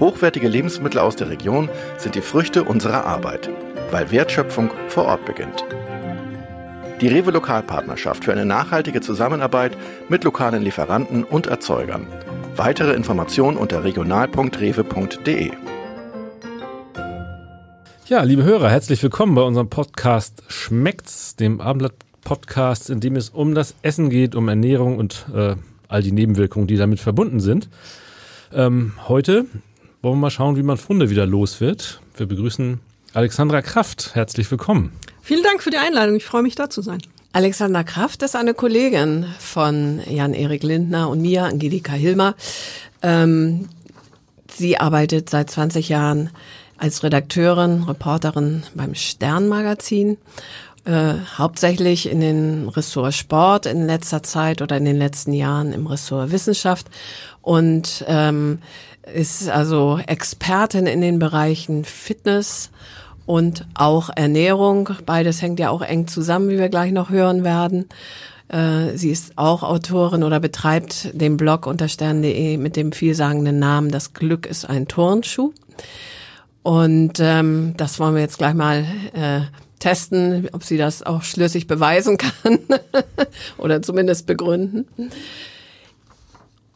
Hochwertige Lebensmittel aus der Region sind die Früchte unserer Arbeit, weil Wertschöpfung vor Ort beginnt. Die Rewe Lokalpartnerschaft für eine nachhaltige Zusammenarbeit mit lokalen Lieferanten und Erzeugern. Weitere Informationen unter regional.rewe.de. Ja, liebe Hörer, herzlich willkommen bei unserem Podcast Schmeckt's, dem Abendblatt-Podcast, in dem es um das Essen geht, um Ernährung und äh, all die Nebenwirkungen, die damit verbunden sind. Ähm, heute wollen wir mal schauen, wie man Funde wieder los wird. Wir begrüßen Alexandra Kraft. Herzlich willkommen. Vielen Dank für die Einladung. Ich freue mich, da zu sein. Alexandra Kraft ist eine Kollegin von Jan-Erik Lindner und mir, Angelika Hilmer. Ähm, sie arbeitet seit 20 Jahren als Redakteurin, Reporterin beim Sternmagazin, äh, hauptsächlich in den Ressort Sport in letzter Zeit oder in den letzten Jahren im Ressort Wissenschaft und ähm, ist also Expertin in den Bereichen Fitness und auch Ernährung. Beides hängt ja auch eng zusammen, wie wir gleich noch hören werden. Äh, sie ist auch Autorin oder betreibt den Blog unter stern.de mit dem vielsagenden Namen Das Glück ist ein Turnschuh. Und ähm, das wollen wir jetzt gleich mal äh, testen, ob sie das auch schlüssig beweisen kann oder zumindest begründen.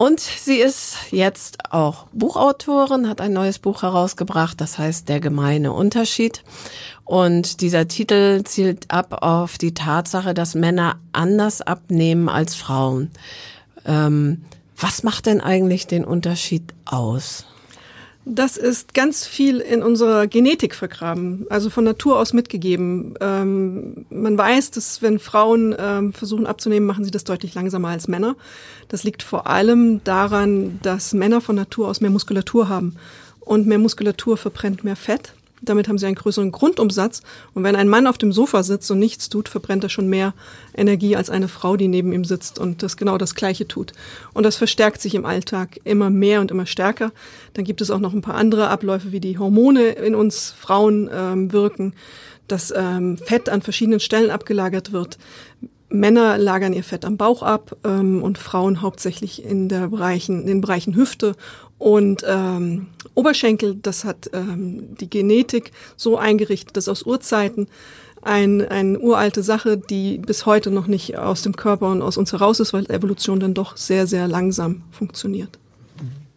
Und sie ist jetzt auch Buchautorin, hat ein neues Buch herausgebracht, das heißt Der gemeine Unterschied. Und dieser Titel zielt ab auf die Tatsache, dass Männer anders abnehmen als Frauen. Ähm, was macht denn eigentlich den Unterschied aus? Das ist ganz viel in unserer Genetik vergraben, also von Natur aus mitgegeben. Ähm, man weiß, dass wenn Frauen ähm, versuchen abzunehmen, machen sie das deutlich langsamer als Männer. Das liegt vor allem daran, dass Männer von Natur aus mehr Muskulatur haben. Und mehr Muskulatur verbrennt mehr Fett. Damit haben sie einen größeren Grundumsatz. Und wenn ein Mann auf dem Sofa sitzt und nichts tut, verbrennt er schon mehr Energie als eine Frau, die neben ihm sitzt und das genau das Gleiche tut. Und das verstärkt sich im Alltag immer mehr und immer stärker. Dann gibt es auch noch ein paar andere Abläufe, wie die Hormone in uns Frauen ähm, wirken, dass ähm, Fett an verschiedenen Stellen abgelagert wird. Männer lagern ihr Fett am Bauch ab ähm, und Frauen hauptsächlich in, der Bereichen, in den Bereichen Hüfte und ähm, Oberschenkel. Das hat ähm, die Genetik so eingerichtet, dass aus Urzeiten ein, eine uralte Sache, die bis heute noch nicht aus dem Körper und aus uns heraus ist, weil Evolution dann doch sehr, sehr langsam funktioniert.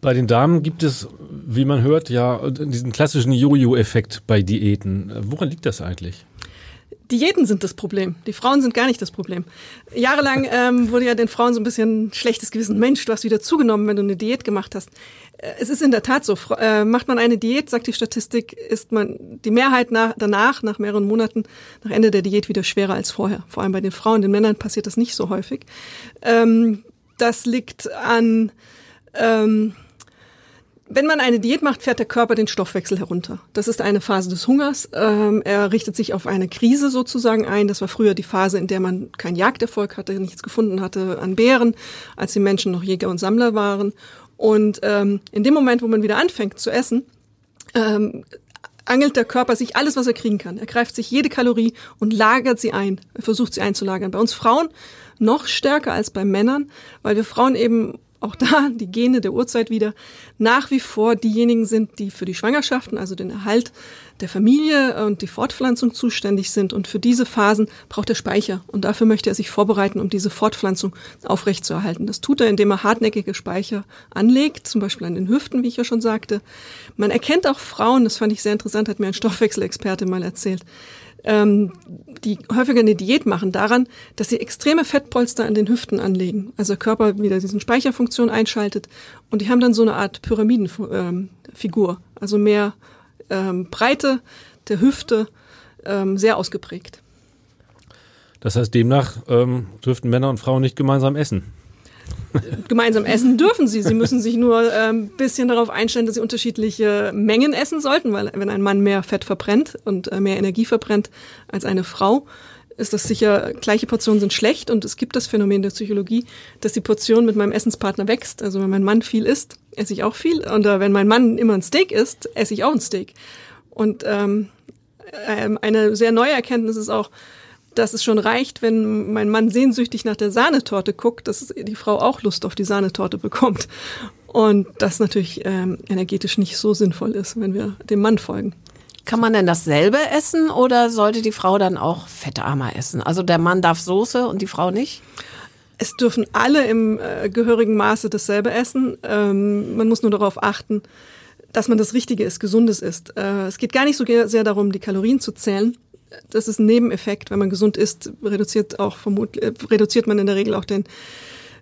Bei den Damen gibt es, wie man hört, ja diesen klassischen Jojo-Effekt bei Diäten. Woran liegt das eigentlich? Diäten sind das Problem. Die Frauen sind gar nicht das Problem. Jahrelang ähm, wurde ja den Frauen so ein bisschen schlechtes Gewissen. Mensch, du hast wieder zugenommen, wenn du eine Diät gemacht hast. Äh, es ist in der Tat so. Äh, macht man eine Diät, sagt die Statistik, ist man die Mehrheit nach, danach, nach mehreren Monaten, nach Ende der Diät wieder schwerer als vorher. Vor allem bei den Frauen. Den Männern passiert das nicht so häufig. Ähm, das liegt an ähm, wenn man eine Diät macht, fährt der Körper den Stoffwechsel herunter. Das ist eine Phase des Hungers. Ähm, er richtet sich auf eine Krise sozusagen ein. Das war früher die Phase, in der man keinen Jagderfolg hatte, nichts gefunden hatte an Bären, als die Menschen noch Jäger und Sammler waren. Und ähm, in dem Moment, wo man wieder anfängt zu essen, ähm, angelt der Körper sich alles, was er kriegen kann. Er greift sich jede Kalorie und lagert sie ein. Er versucht sie einzulagern. Bei uns Frauen noch stärker als bei Männern, weil wir Frauen eben auch da die Gene der Urzeit wieder nach wie vor diejenigen sind, die für die Schwangerschaften, also den Erhalt der Familie und die Fortpflanzung zuständig sind. Und für diese Phasen braucht er Speicher. Und dafür möchte er sich vorbereiten, um diese Fortpflanzung aufrechtzuerhalten. Das tut er, indem er hartnäckige Speicher anlegt, zum Beispiel an den Hüften, wie ich ja schon sagte. Man erkennt auch Frauen, das fand ich sehr interessant, hat mir ein Stoffwechselexperte mal erzählt, ähm, die häufiger eine Diät machen, daran, dass sie extreme Fettpolster an den Hüften anlegen. Also der Körper wieder diesen Speicherfunktion einschaltet und die haben dann so eine Art Pyramidenfigur, ähm, also mehr ähm, Breite der Hüfte, ähm, sehr ausgeprägt. Das heißt, demnach ähm, dürften Männer und Frauen nicht gemeinsam essen. Gemeinsam essen dürfen sie. Sie müssen sich nur ein ähm, bisschen darauf einstellen, dass sie unterschiedliche Mengen essen sollten, weil wenn ein Mann mehr Fett verbrennt und äh, mehr Energie verbrennt als eine Frau, ist das sicher, gleiche Portionen sind schlecht und es gibt das Phänomen der Psychologie, dass die Portion mit meinem Essenspartner wächst. Also wenn mein Mann viel isst, esse ich auch viel. Und äh, wenn mein Mann immer ein Steak isst, esse ich auch ein Steak. Und ähm, ähm eine sehr neue Erkenntnis ist auch, dass es schon reicht, wenn mein Mann sehnsüchtig nach der Sahnetorte guckt, dass die Frau auch Lust auf die Sahnetorte bekommt. Und das natürlich ähm, energetisch nicht so sinnvoll ist, wenn wir dem Mann folgen. Kann man denn dasselbe essen oder sollte die Frau dann auch fettarmer essen? Also der Mann darf Soße und die Frau nicht? Es dürfen alle im äh, gehörigen Maße dasselbe essen. Ähm, man muss nur darauf achten, dass man das Richtige ist, Gesundes ist. Äh, es geht gar nicht so sehr darum, die Kalorien zu zählen, das ist ein Nebeneffekt. Wenn man gesund isst, reduziert auch vermutlich, äh, reduziert man in der Regel auch den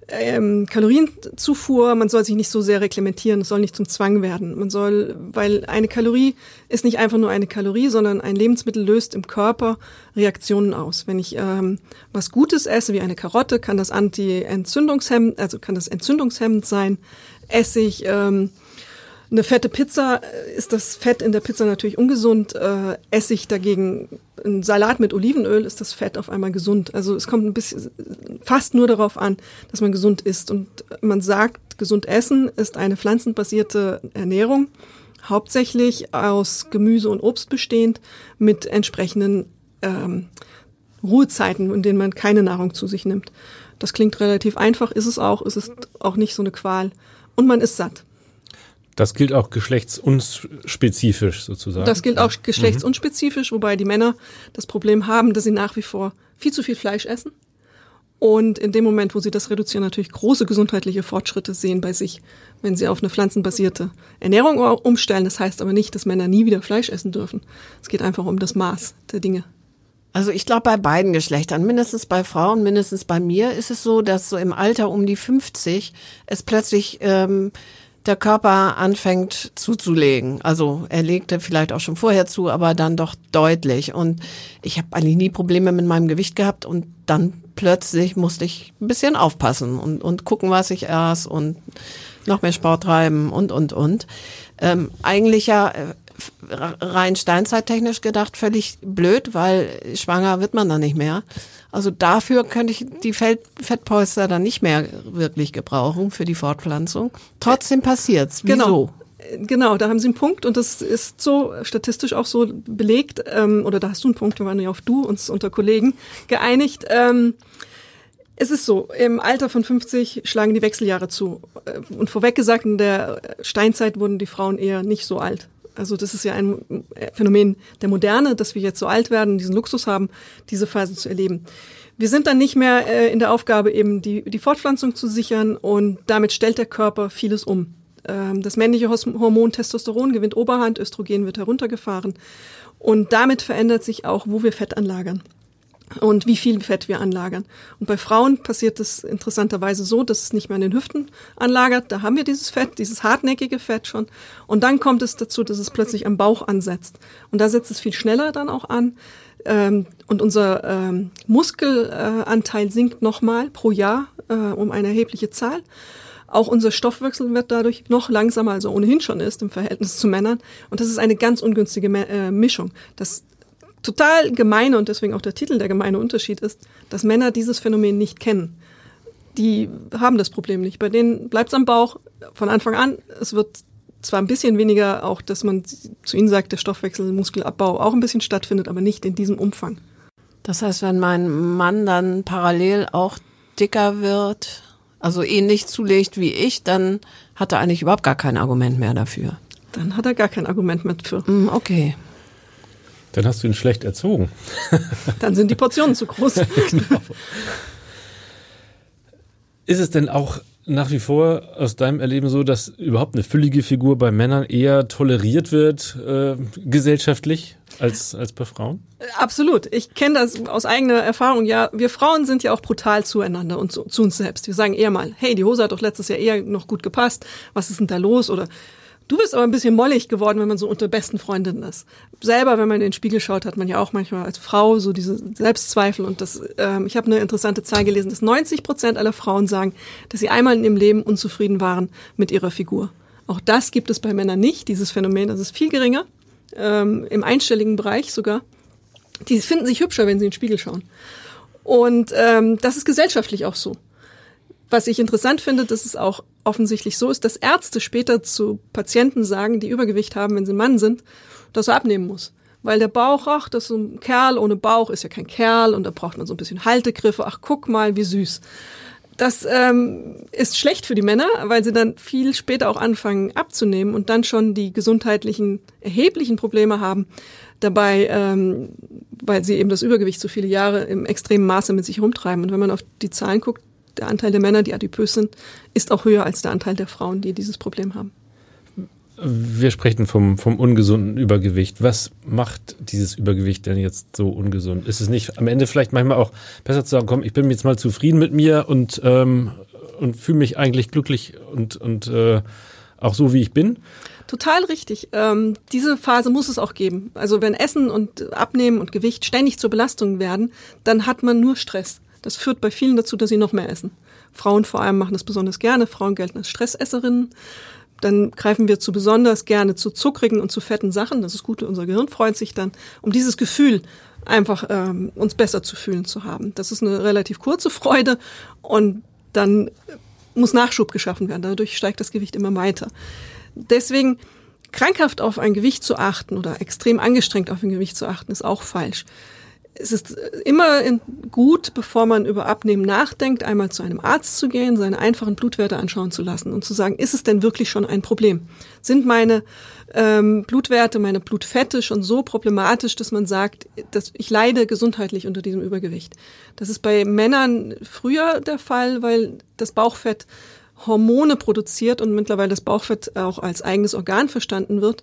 ähm, Kalorienzufuhr. Man soll sich nicht so sehr reglementieren. Es soll nicht zum Zwang werden. Man soll, weil eine Kalorie ist nicht einfach nur eine Kalorie, sondern ein Lebensmittel löst im Körper Reaktionen aus. Wenn ich ähm, was Gutes esse, wie eine Karotte, kann das anti-entzündungshemmend, also kann das entzündungshemmend sein. Esse ich ähm, eine fette Pizza äh, ist das Fett in der Pizza natürlich ungesund. Äh, Essig dagegen, ein Salat mit Olivenöl ist das Fett auf einmal gesund. Also es kommt ein bisschen fast nur darauf an, dass man gesund isst. Und man sagt, gesund essen ist eine pflanzenbasierte Ernährung, hauptsächlich aus Gemüse und Obst bestehend, mit entsprechenden ähm, Ruhezeiten, in denen man keine Nahrung zu sich nimmt. Das klingt relativ einfach, ist es auch, ist es auch nicht so eine Qual. Und man ist satt. Das gilt auch geschlechtsunspezifisch sozusagen. Das gilt auch geschlechtsunspezifisch, wobei die Männer das Problem haben, dass sie nach wie vor viel zu viel Fleisch essen. Und in dem Moment, wo sie das reduzieren, natürlich große gesundheitliche Fortschritte sehen bei sich, wenn sie auf eine pflanzenbasierte Ernährung umstellen. Das heißt aber nicht, dass Männer nie wieder Fleisch essen dürfen. Es geht einfach um das Maß der Dinge. Also ich glaube bei beiden Geschlechtern, mindestens bei Frauen, mindestens bei mir, ist es so, dass so im Alter um die 50 es plötzlich ähm, der Körper anfängt zuzulegen. Also er legte vielleicht auch schon vorher zu, aber dann doch deutlich. Und ich habe eigentlich nie Probleme mit meinem Gewicht gehabt und dann plötzlich musste ich ein bisschen aufpassen und, und gucken, was ich aß und noch mehr Sport treiben und, und, und. Ähm, eigentlich ja äh, rein steinzeittechnisch gedacht völlig blöd, weil schwanger wird man dann nicht mehr. Also dafür könnte ich die Fettpolster dann nicht mehr wirklich gebrauchen für die Fortpflanzung. Trotzdem passiert's. Wieso? Genau. Genau, da haben Sie einen Punkt und das ist so statistisch auch so belegt, ähm, oder da hast du einen Punkt, wir waren ja auf du, uns unter Kollegen geeinigt. Ähm, es ist so, im Alter von 50 schlagen die Wechseljahre zu. Äh, und vorweg gesagt, in der Steinzeit wurden die Frauen eher nicht so alt. Also das ist ja ein Phänomen der Moderne, dass wir jetzt so alt werden, diesen Luxus haben, diese Phase zu erleben. Wir sind dann nicht mehr äh, in der Aufgabe, eben die, die Fortpflanzung zu sichern und damit stellt der Körper vieles um. Ähm, das männliche Hormon Testosteron gewinnt Oberhand, Östrogen wird heruntergefahren und damit verändert sich auch, wo wir Fett anlagern und wie viel Fett wir anlagern. Und bei Frauen passiert es interessanterweise so, dass es nicht mehr an den Hüften anlagert. Da haben wir dieses Fett, dieses hartnäckige Fett schon. Und dann kommt es dazu, dass es plötzlich am Bauch ansetzt. Und da setzt es viel schneller dann auch an. Ähm, und unser ähm, Muskelanteil sinkt nochmal pro Jahr äh, um eine erhebliche Zahl. Auch unser Stoffwechsel wird dadurch noch langsamer, als er ohnehin schon ist im Verhältnis zu Männern. Und das ist eine ganz ungünstige äh, Mischung. Das total gemeine und deswegen auch der Titel der gemeine Unterschied ist, dass Männer dieses Phänomen nicht kennen. Die haben das Problem nicht. Bei denen bleibt es am Bauch von Anfang an. Es wird zwar ein bisschen weniger auch, dass man zu ihnen sagt, der Stoffwechsel, Muskelabbau auch ein bisschen stattfindet, aber nicht in diesem Umfang. Das heißt, wenn mein Mann dann parallel auch dicker wird, also ähnlich zulegt wie ich, dann hat er eigentlich überhaupt gar kein Argument mehr dafür. Dann hat er gar kein Argument mehr für. Mm, okay. Dann hast du ihn schlecht erzogen. Dann sind die Portionen zu groß. genau. Ist es denn auch nach wie vor aus deinem Erleben so, dass überhaupt eine füllige Figur bei Männern eher toleriert wird äh, gesellschaftlich als, als bei Frauen? Absolut. Ich kenne das aus eigener Erfahrung. Ja, wir Frauen sind ja auch brutal zueinander und zu, zu uns selbst. Wir sagen eher mal, hey, die Hose hat doch letztes Jahr eher noch gut gepasst. Was ist denn da los? Oder Du bist aber ein bisschen mollig geworden, wenn man so unter besten Freundinnen ist. Selber, wenn man in den Spiegel schaut, hat man ja auch manchmal als Frau so diese Selbstzweifel. Und das, ähm, ich habe eine interessante Zahl gelesen, dass 90 Prozent aller Frauen sagen, dass sie einmal in ihrem Leben unzufrieden waren mit ihrer Figur. Auch das gibt es bei Männern nicht, dieses Phänomen. Das ist viel geringer, ähm, im einstelligen Bereich sogar. Die finden sich hübscher, wenn sie in den Spiegel schauen. Und ähm, das ist gesellschaftlich auch so. Was ich interessant finde, dass es auch offensichtlich so ist, dass Ärzte später zu Patienten sagen, die Übergewicht haben, wenn sie Mann sind, dass er abnehmen muss. Weil der Bauch, ach, das ist ein Kerl ohne Bauch, ist ja kein Kerl und da braucht man so ein bisschen Haltegriffe, ach, guck mal, wie süß. Das ähm, ist schlecht für die Männer, weil sie dann viel später auch anfangen abzunehmen und dann schon die gesundheitlichen erheblichen Probleme haben dabei, ähm, weil sie eben das Übergewicht so viele Jahre im extremen Maße mit sich rumtreiben. Und wenn man auf die Zahlen guckt, der Anteil der Männer, die adipös sind, ist auch höher als der Anteil der Frauen, die dieses Problem haben. Wir sprechen vom, vom ungesunden Übergewicht. Was macht dieses Übergewicht denn jetzt so ungesund? Ist es nicht am Ende vielleicht manchmal auch besser zu sagen, komm, ich bin jetzt mal zufrieden mit mir und, ähm, und fühle mich eigentlich glücklich und, und äh, auch so, wie ich bin? Total richtig. Ähm, diese Phase muss es auch geben. Also wenn Essen und Abnehmen und Gewicht ständig zur Belastung werden, dann hat man nur Stress. Das führt bei vielen dazu, dass sie noch mehr essen. Frauen vor allem machen das besonders gerne. Frauen gelten als Stressesserinnen. Dann greifen wir zu besonders gerne zu zuckrigen und zu fetten Sachen. Das ist gut, unser Gehirn freut sich dann, um dieses Gefühl einfach ähm, uns besser zu fühlen zu haben. Das ist eine relativ kurze Freude und dann muss Nachschub geschaffen werden. Dadurch steigt das Gewicht immer weiter. Deswegen krankhaft auf ein Gewicht zu achten oder extrem angestrengt auf ein Gewicht zu achten, ist auch falsch es ist immer gut, bevor man über Abnehmen nachdenkt, einmal zu einem Arzt zu gehen, seine einfachen Blutwerte anschauen zu lassen und zu sagen, ist es denn wirklich schon ein Problem? Sind meine ähm, Blutwerte, meine Blutfette schon so problematisch, dass man sagt, dass ich leide gesundheitlich unter diesem Übergewicht? Das ist bei Männern früher der Fall, weil das Bauchfett Hormone produziert und mittlerweile das Bauchfett auch als eigenes Organ verstanden wird.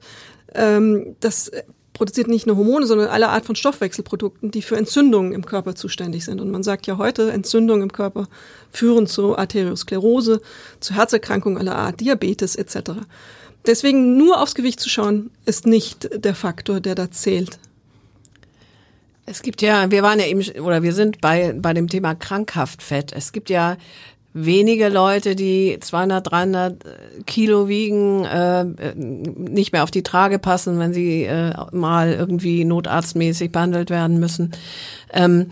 Ähm, das produziert nicht nur Hormone, sondern alle Art von Stoffwechselprodukten, die für Entzündungen im Körper zuständig sind. Und man sagt ja heute, Entzündungen im Körper führen zu Arteriosklerose, zu Herzerkrankungen aller Art, Diabetes etc. Deswegen nur aufs Gewicht zu schauen, ist nicht der Faktor, der da zählt. Es gibt ja, wir waren ja eben, oder wir sind bei, bei dem Thema krankhaft Fett. Es gibt ja wenige Leute, die 200, 300 Kilo wiegen, äh, nicht mehr auf die Trage passen, wenn sie äh, mal irgendwie notarztmäßig behandelt werden müssen. Ähm,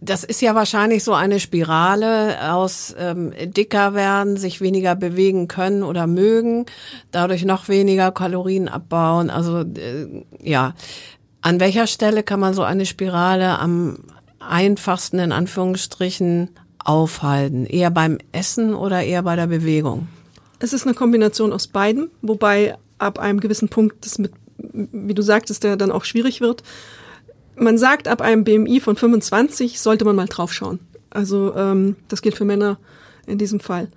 das ist ja wahrscheinlich so eine Spirale aus ähm, dicker werden, sich weniger bewegen können oder mögen, dadurch noch weniger Kalorien abbauen. Also äh, ja, an welcher Stelle kann man so eine Spirale am einfachsten in Anführungsstrichen aufhalten? Eher beim Essen oder eher bei der Bewegung? Es ist eine Kombination aus beiden, wobei ab einem gewissen Punkt das mit, wie du sagtest, der dann auch schwierig wird. Man sagt, ab einem BMI von 25 sollte man mal draufschauen. Also ähm, das gilt für Männer in diesem Fall.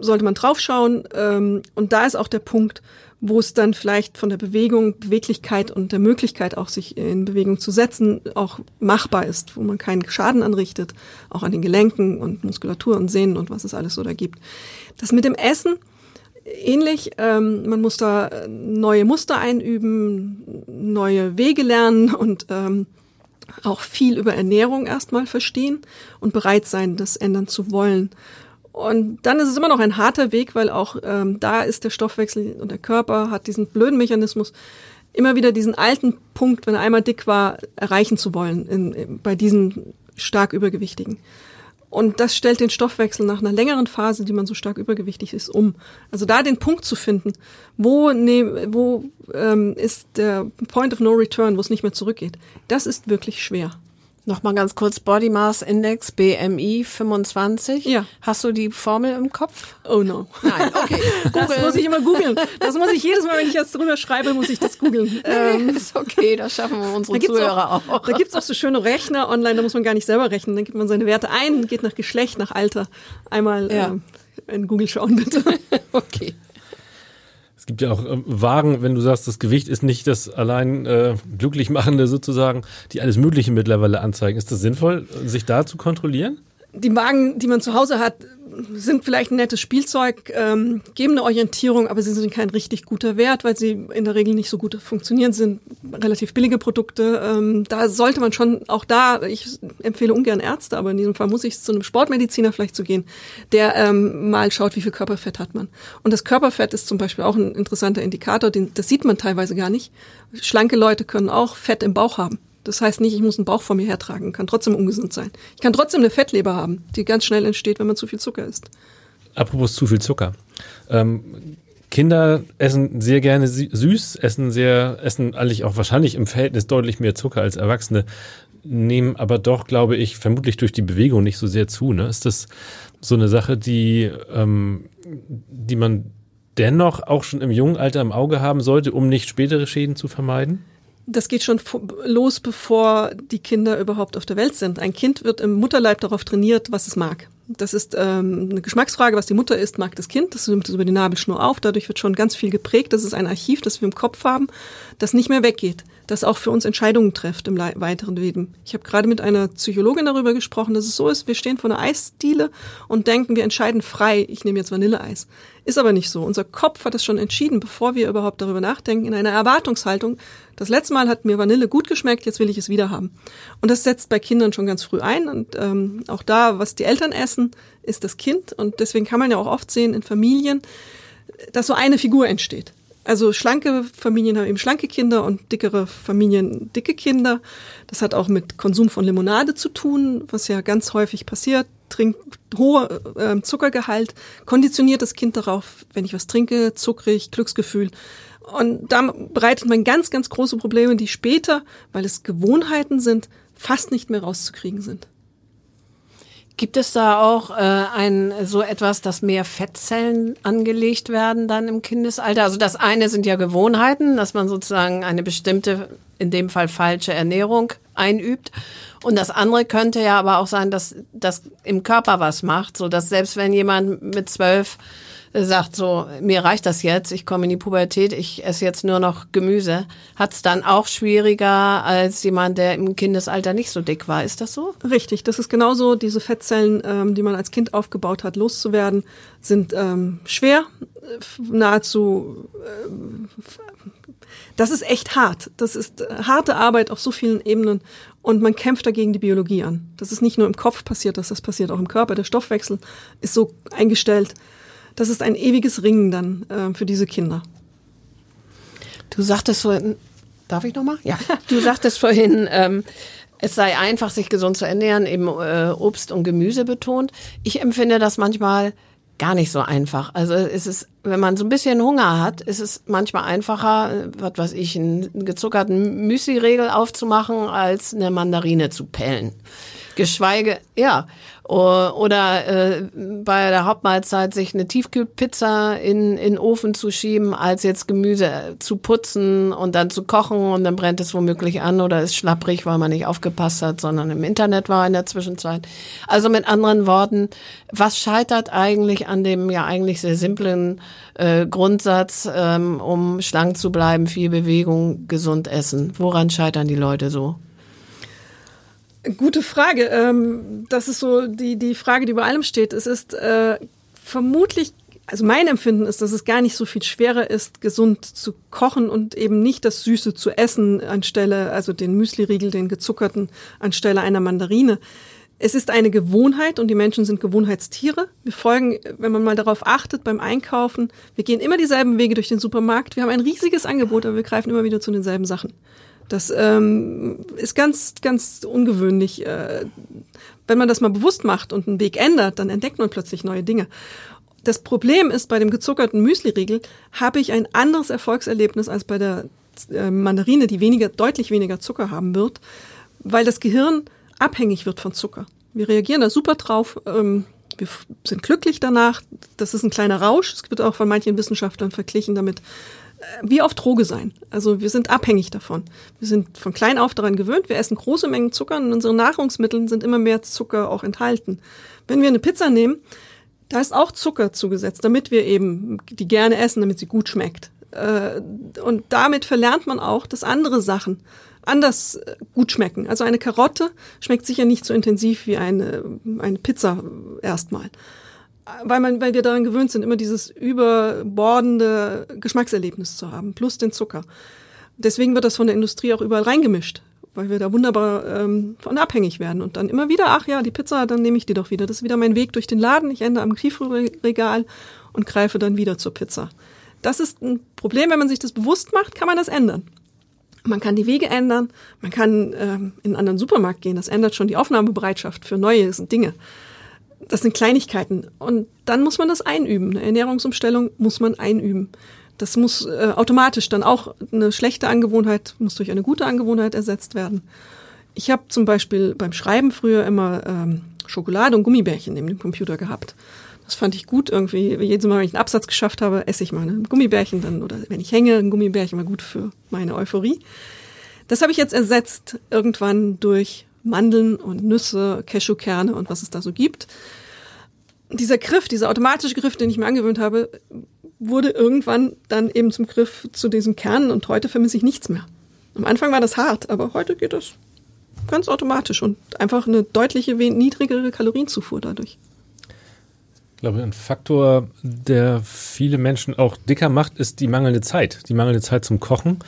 Sollte man draufschauen. Ähm, und da ist auch der Punkt, wo es dann vielleicht von der Bewegung, Beweglichkeit und der Möglichkeit auch sich in Bewegung zu setzen, auch machbar ist, wo man keinen Schaden anrichtet, auch an den Gelenken und Muskulatur und Sehnen und was es alles so da gibt. Das mit dem Essen, ähnlich. Ähm, man muss da neue Muster einüben, neue Wege lernen und ähm, auch viel über Ernährung erstmal verstehen und bereit sein, das ändern zu wollen. Und dann ist es immer noch ein harter Weg, weil auch ähm, da ist der Stoffwechsel und der Körper hat diesen blöden Mechanismus, immer wieder diesen alten Punkt, wenn er einmal dick war, erreichen zu wollen in, in, bei diesen stark Übergewichtigen. Und das stellt den Stoffwechsel nach einer längeren Phase, die man so stark übergewichtig ist, um. Also da den Punkt zu finden, wo, ne, wo ähm, ist der Point of No Return, wo es nicht mehr zurückgeht, das ist wirklich schwer. Nochmal ganz kurz Body Mass Index BMI 25. Ja. Hast du die Formel im Kopf? Oh no. Nein, okay. das muss ich immer googeln. Das muss ich jedes Mal, wenn ich jetzt drüber schreibe, muss ich das googeln. Ähm, ist okay, das schaffen wir unsere Zuhörer auch, auch. Da gibt's auch so schöne Rechner online, da muss man gar nicht selber rechnen. Dann gibt man seine Werte ein, geht nach Geschlecht, nach Alter. Einmal ja. ähm, in Google schauen, bitte. okay. Es gibt ja auch äh, Wagen, wenn du sagst, das Gewicht ist nicht das allein äh, glücklich machende sozusagen, die alles Mögliche mittlerweile anzeigen. Ist das sinnvoll, sich da zu kontrollieren? Die Wagen, die man zu Hause hat, sind vielleicht ein nettes Spielzeug, ähm, geben eine Orientierung, aber sie sind kein richtig guter Wert, weil sie in der Regel nicht so gut funktionieren, sind relativ billige Produkte. Ähm, da sollte man schon auch da, ich empfehle ungern Ärzte, aber in diesem Fall muss ich zu einem Sportmediziner vielleicht zu gehen, der ähm, mal schaut, wie viel Körperfett hat man. Und das Körperfett ist zum Beispiel auch ein interessanter Indikator, den, das sieht man teilweise gar nicht. Schlanke Leute können auch Fett im Bauch haben. Das heißt nicht, ich muss einen Bauch vor mir hertragen, kann trotzdem ungesund sein. Ich kann trotzdem eine Fettleber haben, die ganz schnell entsteht, wenn man zu viel Zucker isst. Apropos zu viel Zucker. Ähm, Kinder essen sehr gerne süß, essen sehr, essen eigentlich auch wahrscheinlich im Verhältnis deutlich mehr Zucker als Erwachsene, nehmen aber doch, glaube ich, vermutlich durch die Bewegung nicht so sehr zu. Ne? Ist das so eine Sache, die, ähm, die man dennoch auch schon im jungen Alter im Auge haben sollte, um nicht spätere Schäden zu vermeiden? Das geht schon los, bevor die Kinder überhaupt auf der Welt sind. Ein Kind wird im Mutterleib darauf trainiert, was es mag. Das ist ähm, eine Geschmacksfrage, was die Mutter isst, mag das Kind. Das nimmt es über die Nabelschnur auf. Dadurch wird schon ganz viel geprägt. Das ist ein Archiv, das wir im Kopf haben, das nicht mehr weggeht, das auch für uns Entscheidungen trifft im weiteren Leben. Ich habe gerade mit einer Psychologin darüber gesprochen, dass es so ist, wir stehen vor einer Eisdiele und denken, wir entscheiden frei, ich nehme jetzt Vanilleeis. Ist aber nicht so. Unser Kopf hat es schon entschieden, bevor wir überhaupt darüber nachdenken, in einer Erwartungshaltung. Das letzte Mal hat mir Vanille gut geschmeckt, jetzt will ich es wieder haben. Und das setzt bei Kindern schon ganz früh ein. Und ähm, auch da, was die Eltern essen, ist das Kind. Und deswegen kann man ja auch oft sehen in Familien, dass so eine Figur entsteht. Also schlanke Familien haben eben schlanke Kinder und dickere Familien dicke Kinder. Das hat auch mit Konsum von Limonade zu tun, was ja ganz häufig passiert trinkt hoher äh, Zuckergehalt, konditioniert das Kind darauf, wenn ich was trinke, zuckrig, Glücksgefühl. Und da bereitet man ganz, ganz große Probleme, die später, weil es Gewohnheiten sind, fast nicht mehr rauszukriegen sind. Gibt es da auch äh, ein so etwas, dass mehr Fettzellen angelegt werden dann im Kindesalter? Also das eine sind ja Gewohnheiten, dass man sozusagen eine bestimmte, in dem Fall falsche Ernährung einübt. Und das andere könnte ja aber auch sein, dass das im Körper was macht, so dass selbst wenn jemand mit zwölf sagt so, mir reicht das jetzt, ich komme in die Pubertät, ich esse jetzt nur noch Gemüse, hat es dann auch schwieriger als jemand, der im Kindesalter nicht so dick war. Ist das so? Richtig, das ist genauso. Diese Fettzellen, ähm, die man als Kind aufgebaut hat, loszuwerden, sind ähm, schwer, nahezu äh, das ist echt hart. Das ist äh, harte Arbeit auf so vielen Ebenen und man kämpft dagegen die Biologie an. Das ist nicht nur im Kopf passiert, das, das passiert auch im Körper. Der Stoffwechsel ist so eingestellt. Das ist ein ewiges Ringen dann äh, für diese Kinder. Du sagtest vorhin, darf ich nochmal? Ja. Du sagtest vorhin, ähm, es sei einfach, sich gesund zu ernähren, eben äh, Obst und Gemüse betont. Ich empfinde das manchmal gar nicht so einfach. Also es ist, wenn man so ein bisschen Hunger hat, ist es manchmal einfacher, was weiß ich, einen gezuckerten Müsli-Regel aufzumachen, als eine Mandarine zu pellen. Geschweige, ja. Oder äh, bei der Hauptmahlzeit sich eine Tiefkühlpizza in, in den Ofen zu schieben, als jetzt Gemüse zu putzen und dann zu kochen und dann brennt es womöglich an oder ist schlapprig, weil man nicht aufgepasst hat, sondern im Internet war in der Zwischenzeit. Also mit anderen Worten, was scheitert eigentlich an dem ja eigentlich sehr simplen äh, Grundsatz, ähm, um schlank zu bleiben, viel Bewegung, gesund essen? Woran scheitern die Leute so? Gute Frage. Ähm, das ist so die, die Frage, die über allem steht. Es ist äh, vermutlich, also mein Empfinden ist, dass es gar nicht so viel schwerer ist, gesund zu kochen und eben nicht das Süße zu essen anstelle, also den Müsliriegel, den gezuckerten, anstelle einer Mandarine. Es ist eine Gewohnheit und die Menschen sind Gewohnheitstiere. Wir folgen, wenn man mal darauf achtet beim Einkaufen, wir gehen immer dieselben Wege durch den Supermarkt. Wir haben ein riesiges Angebot, aber wir greifen immer wieder zu denselben Sachen. Das ähm, ist ganz, ganz ungewöhnlich. Äh, wenn man das mal bewusst macht und einen Weg ändert, dann entdeckt man plötzlich neue Dinge. Das Problem ist, bei dem gezuckerten Müsli-Riegel habe ich ein anderes Erfolgserlebnis als bei der äh, Mandarine, die weniger, deutlich weniger Zucker haben wird, weil das Gehirn abhängig wird von Zucker. Wir reagieren da super drauf. Ähm, wir sind glücklich danach. Das ist ein kleiner Rausch. Es wird auch von manchen Wissenschaftlern verglichen damit, wie auf Droge sein. Also wir sind abhängig davon. Wir sind von klein auf daran gewöhnt. Wir essen große Mengen Zucker und in unseren Nahrungsmitteln sind immer mehr Zucker auch enthalten. Wenn wir eine Pizza nehmen, da ist auch Zucker zugesetzt, damit wir eben die gerne essen, damit sie gut schmeckt. Äh, und damit verlernt man auch, dass andere Sachen anders äh, gut schmecken. Also eine Karotte schmeckt sicher nicht so intensiv wie eine, eine Pizza erstmal. Weil man, weil wir daran gewöhnt sind, immer dieses überbordende Geschmackserlebnis zu haben, plus den Zucker. Deswegen wird das von der Industrie auch überall reingemischt, weil wir da wunderbar ähm, von abhängig werden und dann immer wieder, ach ja, die Pizza, dann nehme ich die doch wieder. Das ist wieder mein Weg durch den Laden. Ich ende am Tiefregal und greife dann wieder zur Pizza. Das ist ein Problem, wenn man sich das bewusst macht, kann man das ändern. Man kann die Wege ändern, man kann ähm, in einen anderen Supermarkt gehen. Das ändert schon die Aufnahmebereitschaft für neue Dinge. Das sind Kleinigkeiten. Und dann muss man das einüben. Eine Ernährungsumstellung muss man einüben. Das muss äh, automatisch dann auch eine schlechte Angewohnheit, muss durch eine gute Angewohnheit ersetzt werden. Ich habe zum Beispiel beim Schreiben früher immer ähm, Schokolade und Gummibärchen neben dem Computer gehabt. Das fand ich gut irgendwie. Jedes Mal, wenn ich einen Absatz geschafft habe, esse ich mal ein Gummibärchen dann oder wenn ich hänge, ein Gummibärchen war gut für meine Euphorie. Das habe ich jetzt ersetzt irgendwann durch Mandeln und Nüsse, Cashewkerne und was es da so gibt. Dieser Griff, dieser automatische Griff, den ich mir angewöhnt habe, wurde irgendwann dann eben zum Griff zu diesen Kernen und heute vermisse ich nichts mehr. Am Anfang war das hart, aber heute geht das ganz automatisch und einfach eine deutliche niedrigere Kalorienzufuhr dadurch. Ich glaube, ein Faktor, der viele Menschen auch dicker macht, ist die mangelnde Zeit. Die mangelnde Zeit zum Kochen.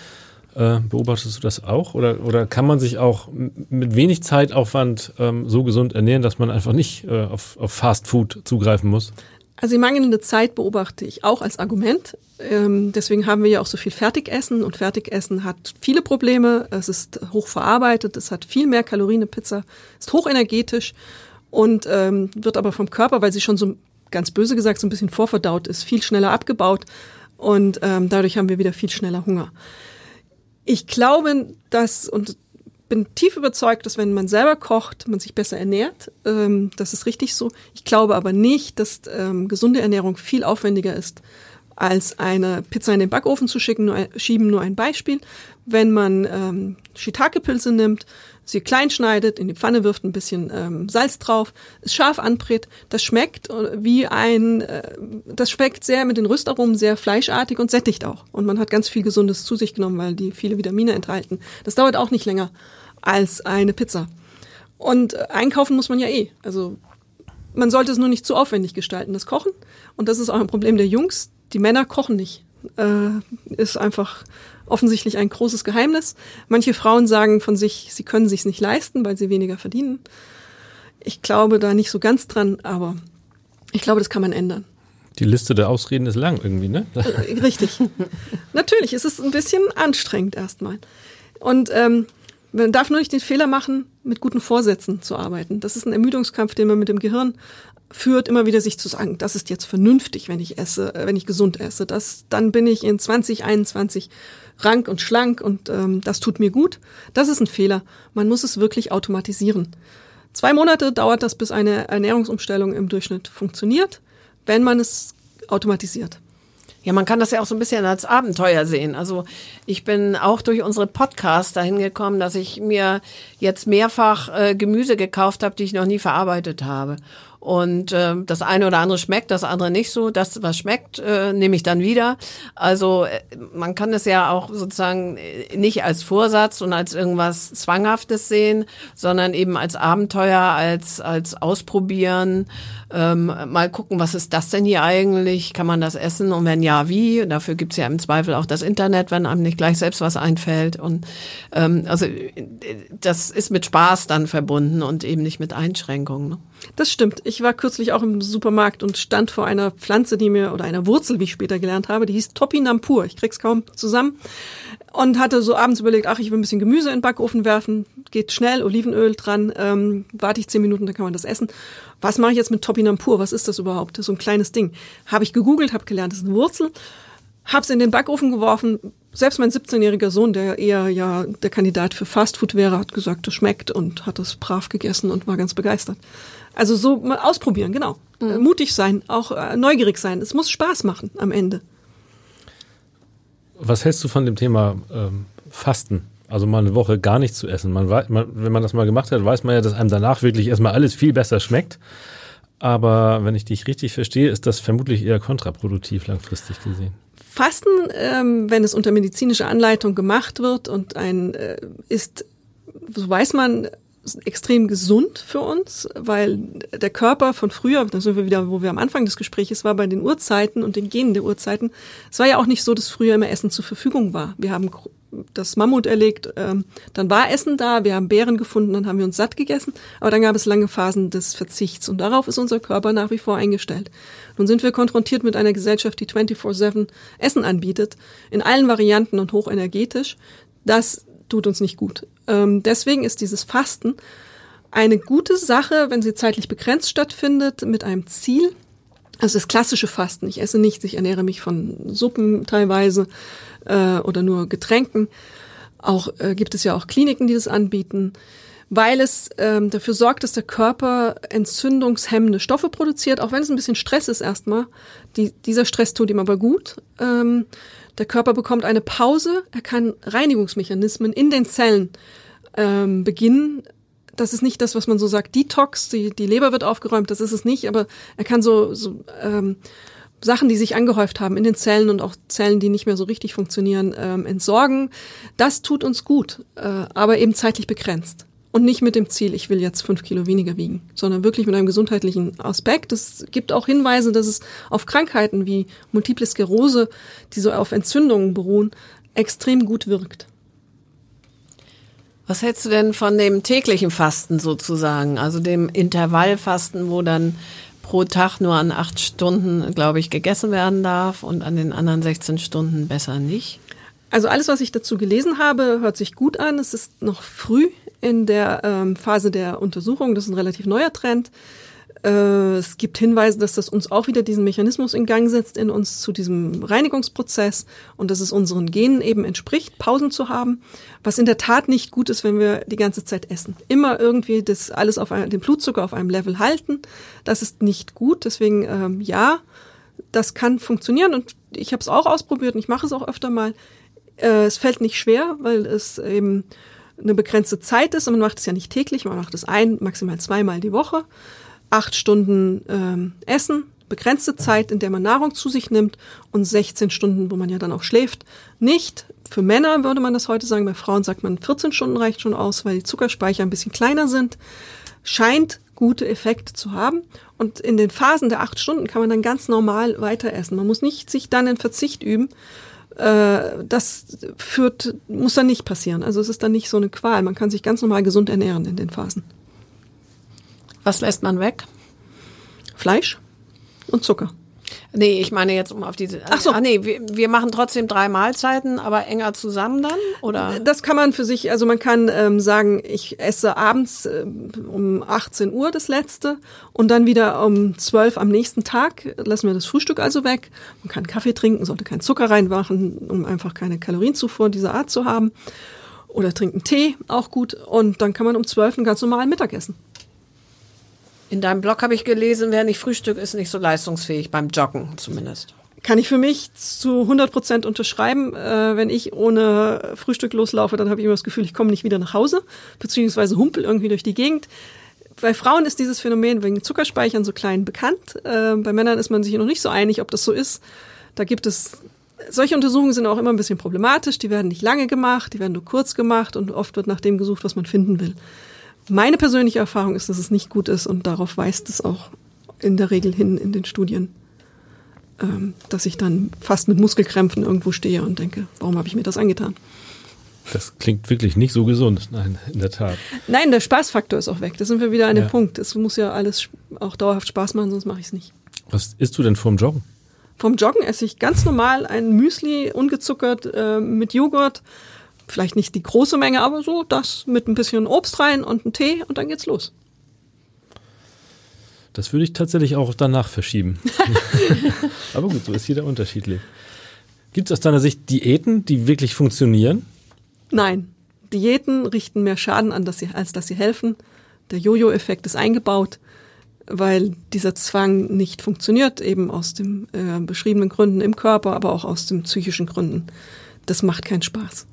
Äh, beobachtest du das auch? Oder, oder kann man sich auch mit wenig Zeitaufwand ähm, so gesund ernähren, dass man einfach nicht äh, auf, auf Fast Food zugreifen muss? Also die mangelnde Zeit beobachte ich auch als Argument. Ähm, deswegen haben wir ja auch so viel Fertigessen und Fertigessen hat viele Probleme. Es ist hochverarbeitet, es hat viel mehr Kalorien. Eine Pizza ist hochenergetisch und ähm, wird aber vom Körper, weil sie schon so ganz böse gesagt so ein bisschen vorverdaut ist, viel schneller abgebaut und ähm, dadurch haben wir wieder viel schneller Hunger. Ich glaube, dass und bin tief überzeugt, dass wenn man selber kocht, man sich besser ernährt. Ähm, das ist richtig so. Ich glaube aber nicht, dass ähm, gesunde Ernährung viel aufwendiger ist, als eine Pizza in den Backofen zu schicken. Nur schieben nur ein Beispiel. Wenn man ähm, Shiitake-Pilze nimmt, sie klein schneidet, in die Pfanne wirft, ein bisschen ähm, Salz drauf, es scharf anbrät, das schmeckt äh, wie ein, äh, das schmeckt sehr mit den Röstaromen sehr fleischartig und sättigt auch. Und man hat ganz viel Gesundes zu sich genommen, weil die viele Vitamine enthalten. Das dauert auch nicht länger als eine Pizza. Und äh, einkaufen muss man ja eh. Also man sollte es nur nicht zu aufwendig gestalten, das Kochen. Und das ist auch ein Problem der Jungs. Die Männer kochen nicht. Äh, ist einfach offensichtlich ein großes Geheimnis. Manche Frauen sagen von sich, sie können sich's nicht leisten, weil sie weniger verdienen. Ich glaube da nicht so ganz dran, aber ich glaube, das kann man ändern. Die Liste der Ausreden ist lang irgendwie, ne? Äh, richtig. Natürlich, es ist ein bisschen anstrengend erstmal. Und ähm, man darf nur nicht den Fehler machen, mit guten Vorsätzen zu arbeiten. Das ist ein Ermüdungskampf, den man mit dem Gehirn führt, immer wieder sich zu sagen, das ist jetzt vernünftig, wenn ich esse, äh, wenn ich gesund esse. Das, dann bin ich in 2021 rank und schlank und ähm, das tut mir gut. Das ist ein Fehler. Man muss es wirklich automatisieren. Zwei Monate dauert das, bis eine Ernährungsumstellung im Durchschnitt funktioniert, wenn man es automatisiert. Ja, man kann das ja auch so ein bisschen als Abenteuer sehen. Also ich bin auch durch unsere Podcasts dahin gekommen, dass ich mir jetzt mehrfach äh, Gemüse gekauft habe, die ich noch nie verarbeitet habe. Und äh, das eine oder andere schmeckt, das andere nicht so. Das, was schmeckt, äh, nehme ich dann wieder. Also äh, man kann es ja auch sozusagen äh, nicht als Vorsatz und als irgendwas Zwanghaftes sehen, sondern eben als Abenteuer, als, als Ausprobieren. Ähm, mal gucken, was ist das denn hier eigentlich? Kann man das essen? Und wenn ja, wie? Dafür gibt's ja im Zweifel auch das Internet, wenn einem nicht gleich selbst was einfällt. Und ähm, also das ist mit Spaß dann verbunden und eben nicht mit Einschränkungen. Ne? Das stimmt. Ich war kürzlich auch im Supermarkt und stand vor einer Pflanze, die mir, oder einer Wurzel, wie ich später gelernt habe, die hieß Topinampur. Ich krieg's kaum zusammen. Und hatte so abends überlegt, ach, ich will ein bisschen Gemüse in den Backofen werfen. Geht schnell, Olivenöl dran, ähm, warte ich zehn Minuten, dann kann man das essen. Was mache ich jetzt mit Topinampur? Was ist das überhaupt? Das ist so ein kleines Ding. Habe ich gegoogelt, habe gelernt, das ist eine Wurzel. Hab's in den Backofen geworfen. Selbst mein 17-jähriger Sohn, der eher ja der Kandidat für Fastfood wäre, hat gesagt, das schmeckt und hat das brav gegessen und war ganz begeistert. Also so mal ausprobieren, genau. Mhm. Mutig sein, auch äh, neugierig sein. Es muss Spaß machen am Ende. Was hältst du von dem Thema ähm, Fasten? Also mal eine Woche gar nichts zu essen. Man, man, wenn man das mal gemacht hat, weiß man ja, dass einem danach wirklich erstmal alles viel besser schmeckt. Aber wenn ich dich richtig verstehe, ist das vermutlich eher kontraproduktiv langfristig gesehen. Fasten, ähm, wenn es unter medizinischer Anleitung gemacht wird und ein äh, ist, so weiß man, extrem gesund für uns, weil der Körper von früher, da sind wir wieder, wo wir am Anfang des Gesprächs war, bei den Uhrzeiten und den Genen der Uhrzeiten. Es war ja auch nicht so, dass früher immer Essen zur Verfügung war. Wir haben das Mammut erlegt, ähm, dann war Essen da, wir haben Beeren gefunden, dann haben wir uns satt gegessen, aber dann gab es lange Phasen des Verzichts und darauf ist unser Körper nach wie vor eingestellt. Nun sind wir konfrontiert mit einer Gesellschaft, die 24-7 Essen anbietet, in allen Varianten und hochenergetisch. Das tut uns nicht gut. Ähm, deswegen ist dieses Fasten eine gute Sache, wenn sie zeitlich begrenzt stattfindet, mit einem Ziel. Also das klassische Fasten. Ich esse nichts, ich ernähre mich von Suppen teilweise äh, oder nur Getränken. Auch äh, gibt es ja auch Kliniken, die das anbieten, weil es ähm, dafür sorgt, dass der Körper entzündungshemmende Stoffe produziert, auch wenn es ein bisschen Stress ist erstmal. Die, dieser Stress tut ihm aber gut. Ähm, der Körper bekommt eine Pause, er kann Reinigungsmechanismen in den Zellen ähm, beginnen. Das ist nicht das, was man so sagt, Detox, die, die Leber wird aufgeräumt, das ist es nicht, aber er kann so, so ähm, Sachen, die sich angehäuft haben in den Zellen und auch Zellen, die nicht mehr so richtig funktionieren, ähm, entsorgen. Das tut uns gut, äh, aber eben zeitlich begrenzt. Und nicht mit dem Ziel, ich will jetzt fünf Kilo weniger wiegen, sondern wirklich mit einem gesundheitlichen Aspekt. Es gibt auch Hinweise, dass es auf Krankheiten wie Multiple Sklerose, die so auf Entzündungen beruhen, extrem gut wirkt. Was hältst du denn von dem täglichen Fasten sozusagen, also dem Intervallfasten, wo dann pro Tag nur an acht Stunden, glaube ich, gegessen werden darf und an den anderen 16 Stunden besser nicht? Also alles, was ich dazu gelesen habe, hört sich gut an. Es ist noch früh in der ähm, Phase der Untersuchung. Das ist ein relativ neuer Trend. Äh, es gibt Hinweise, dass das uns auch wieder diesen Mechanismus in Gang setzt in uns zu diesem Reinigungsprozess und dass es unseren Genen eben entspricht, Pausen zu haben, was in der Tat nicht gut ist, wenn wir die ganze Zeit essen. Immer irgendwie das alles auf ein, den Blutzucker auf einem Level halten, das ist nicht gut. Deswegen ähm, ja, das kann funktionieren und ich habe es auch ausprobiert und ich mache es auch öfter mal. Äh, es fällt nicht schwer, weil es eben eine begrenzte Zeit ist und man macht es ja nicht täglich, man macht es ein, maximal zweimal die Woche. Acht Stunden ähm, Essen, begrenzte Zeit, in der man Nahrung zu sich nimmt und 16 Stunden, wo man ja dann auch schläft. Nicht für Männer würde man das heute sagen, bei Frauen sagt man 14 Stunden reicht schon aus, weil die Zuckerspeicher ein bisschen kleiner sind. Scheint gute Effekte zu haben. Und in den Phasen der acht Stunden kann man dann ganz normal weiter essen. Man muss nicht sich dann in Verzicht üben, äh, das führt, muss dann nicht passieren. Also es ist dann nicht so eine Qual. Man kann sich ganz normal gesund ernähren in den Phasen. Was lässt man weg? Fleisch und Zucker. Nee, ich meine jetzt um auf diese. Ach so. Ah, nee, wir, wir machen trotzdem drei Mahlzeiten, aber enger zusammen dann, oder? Das kann man für sich, also man kann ähm, sagen, ich esse abends äh, um 18 Uhr das letzte und dann wieder um 12 am nächsten Tag lassen wir das Frühstück also weg. Man kann Kaffee trinken, sollte keinen Zucker reinmachen, um einfach keine Kalorienzufuhr dieser Art zu haben. Oder trinken Tee, auch gut. Und dann kann man um 12 einen ganz normalen Mittag essen. In deinem Blog habe ich gelesen, wer nicht Frühstück ist nicht so leistungsfähig, beim Joggen zumindest. Kann ich für mich zu 100 Prozent unterschreiben. Äh, wenn ich ohne Frühstück loslaufe, dann habe ich immer das Gefühl, ich komme nicht wieder nach Hause, beziehungsweise humpel irgendwie durch die Gegend. Bei Frauen ist dieses Phänomen wegen Zuckerspeichern so klein bekannt. Äh, bei Männern ist man sich noch nicht so einig, ob das so ist. Da gibt es solche Untersuchungen sind auch immer ein bisschen problematisch. Die werden nicht lange gemacht, die werden nur kurz gemacht und oft wird nach dem gesucht, was man finden will. Meine persönliche Erfahrung ist, dass es nicht gut ist und darauf weist es auch in der Regel hin in den Studien, ähm, dass ich dann fast mit Muskelkrämpfen irgendwo stehe und denke, warum habe ich mir das angetan? Das klingt wirklich nicht so gesund, nein, in der Tat. Nein, der Spaßfaktor ist auch weg. Da sind wir wieder an dem ja. Punkt. Es muss ja alles auch dauerhaft Spaß machen, sonst mache ich es nicht. Was isst du denn vorm Joggen? Vom Joggen esse ich ganz normal ein Müsli, ungezuckert, äh, mit Joghurt, vielleicht nicht die große Menge, aber so das mit ein bisschen Obst rein und einem Tee und dann geht's los. Das würde ich tatsächlich auch danach verschieben. aber gut, so ist jeder unterschiedlich. Gibt es aus deiner Sicht Diäten, die wirklich funktionieren? Nein. Diäten richten mehr Schaden an, dass sie, als dass sie helfen. Der Jojo-Effekt ist eingebaut, weil dieser Zwang nicht funktioniert, eben aus den äh, beschriebenen Gründen im Körper, aber auch aus den psychischen Gründen. Das macht keinen Spaß.